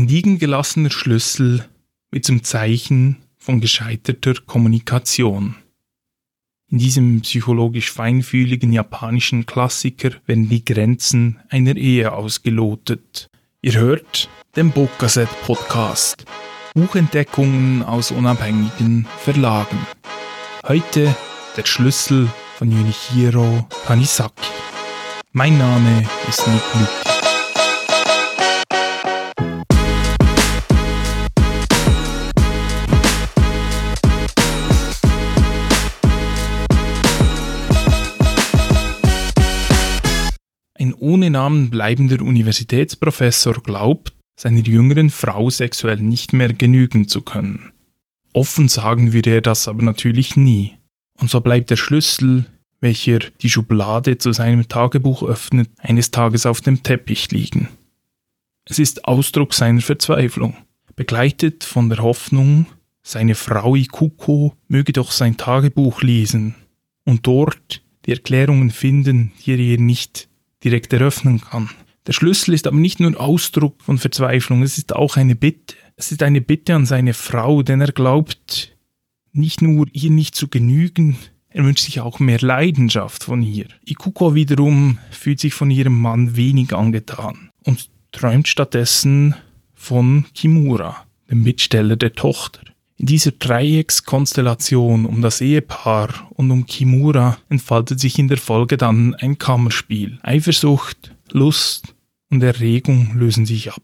Ein liegen gelassener Schlüssel mit zum Zeichen von gescheiterter Kommunikation. In diesem psychologisch feinfühligen japanischen Klassiker werden die Grenzen einer Ehe ausgelotet. Ihr hört den Bokaset Podcast. Buchentdeckungen aus unabhängigen Verlagen. Heute der Schlüssel von Junichiro Tanisaki. Mein Name ist Nick Lüth. Ein ohne Namen bleibender Universitätsprofessor glaubt, seiner jüngeren Frau sexuell nicht mehr genügen zu können. Offen sagen wir er das aber natürlich nie. Und so bleibt der Schlüssel, welcher die Schublade zu seinem Tagebuch öffnet, eines Tages auf dem Teppich liegen. Es ist Ausdruck seiner Verzweiflung, begleitet von der Hoffnung, seine Frau Ikuko möge doch sein Tagebuch lesen und dort die Erklärungen finden, die er ihr nicht direkt eröffnen kann. Der Schlüssel ist aber nicht nur Ausdruck von Verzweiflung, es ist auch eine Bitte. Es ist eine Bitte an seine Frau, denn er glaubt nicht nur ihr nicht zu genügen, er wünscht sich auch mehr Leidenschaft von ihr. Ikuko wiederum fühlt sich von ihrem Mann wenig angetan und träumt stattdessen von Kimura, dem Bittsteller der Tochter. In dieser Dreieckskonstellation um das Ehepaar und um Kimura entfaltet sich in der Folge dann ein Kammerspiel. Eifersucht, Lust und Erregung lösen sich ab.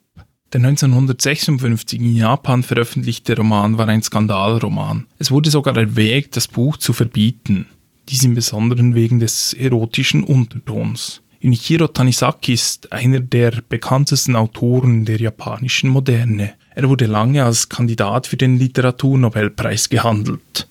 Der 1956 in Japan veröffentlichte Roman war ein Skandalroman. Es wurde sogar erwägt, das Buch zu verbieten. Dies im Besonderen wegen des erotischen Untertons. Junichiro Tanisaki ist einer der bekanntesten Autoren der japanischen Moderne. Er wurde lange als Kandidat für den Literaturnobelpreis gehandelt,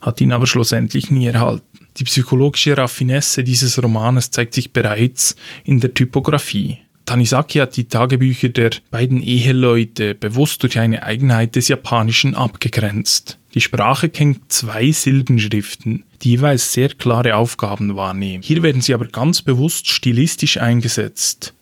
hat ihn aber schlussendlich nie erhalten. Die psychologische Raffinesse dieses Romanes zeigt sich bereits in der Typografie. Tanisaki hat die Tagebücher der beiden Eheleute bewusst durch eine Eigenheit des Japanischen abgegrenzt. Die Sprache kennt zwei Silbenschriften, die jeweils sehr klare Aufgaben wahrnehmen. Hier werden sie aber ganz bewusst stilistisch eingesetzt.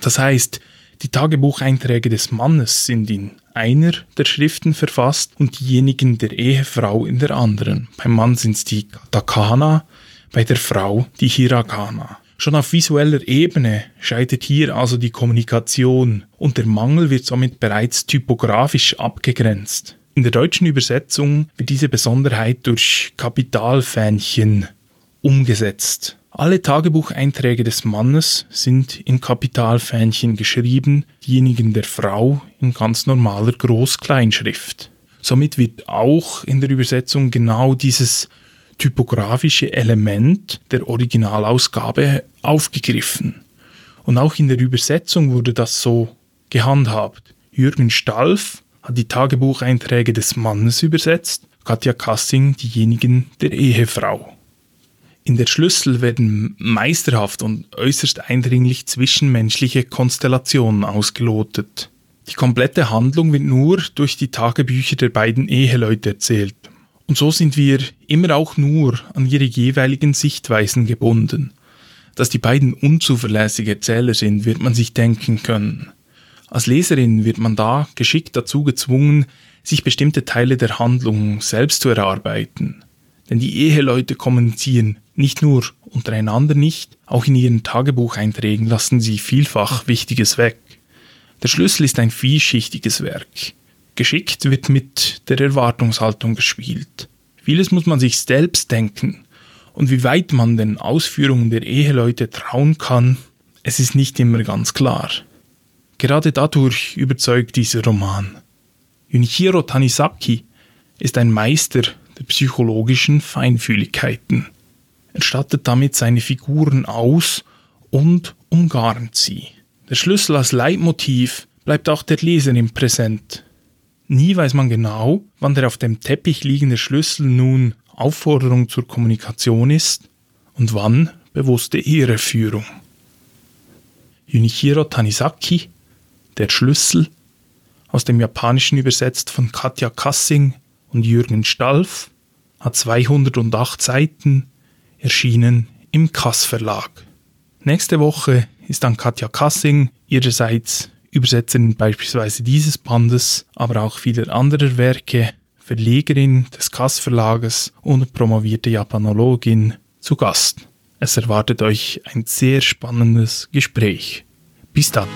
Das heißt, die Tagebucheinträge des Mannes sind in einer der Schriften verfasst und diejenigen der Ehefrau in der anderen. Beim Mann sind es die Katakana, bei der Frau die Hiragana. Schon auf visueller Ebene scheitert hier also die Kommunikation und der Mangel wird somit bereits typografisch abgegrenzt. In der deutschen Übersetzung wird diese Besonderheit durch Kapitalfähnchen umgesetzt. Alle Tagebucheinträge des Mannes sind in Kapitalfähnchen geschrieben, diejenigen der Frau in ganz normaler Groß-Kleinschrift. Somit wird auch in der Übersetzung genau dieses typografische Element der Originalausgabe aufgegriffen. Und auch in der Übersetzung wurde das so gehandhabt. Jürgen Stalf hat die Tagebucheinträge des Mannes übersetzt, Katja Kassing diejenigen der Ehefrau. In der Schlüssel werden meisterhaft und äußerst eindringlich zwischenmenschliche Konstellationen ausgelotet. Die komplette Handlung wird nur durch die Tagebücher der beiden Eheleute erzählt. Und so sind wir immer auch nur an ihre jeweiligen Sichtweisen gebunden. Dass die beiden unzuverlässige Erzähler sind, wird man sich denken können. Als Leserin wird man da geschickt dazu gezwungen, sich bestimmte Teile der Handlung selbst zu erarbeiten. Denn die Eheleute kommunizieren nicht nur untereinander nicht, auch in ihren Tagebucheinträgen lassen sie vielfach Wichtiges weg. Der Schlüssel ist ein vielschichtiges Werk. Geschickt wird mit der Erwartungshaltung gespielt. Vieles muss man sich selbst denken. Und wie weit man den Ausführungen der Eheleute trauen kann, es ist nicht immer ganz klar. Gerade dadurch überzeugt dieser Roman. Junichiro Tanisaki ist ein Meister der psychologischen Feinfühligkeiten. Er stattet damit seine Figuren aus und umgarnt sie. Der Schlüssel als Leitmotiv bleibt auch der Leserin präsent. Nie weiß man genau, wann der auf dem Teppich liegende Schlüssel nun Aufforderung zur Kommunikation ist und wann bewusste Irreführung. Junichiro Tanisaki, Der Schlüssel, aus dem Japanischen übersetzt von Katja Kassing und Jürgen Stalf, hat 208 Seiten, erschienen im Kass Verlag. Nächste Woche ist dann Katja Kassing ihrerseits Übersetzerin beispielsweise dieses Bandes, aber auch vieler anderer Werke, Verlegerin des Kass Verlages und promovierte Japanologin zu Gast. Es erwartet euch ein sehr spannendes Gespräch. Bis dann.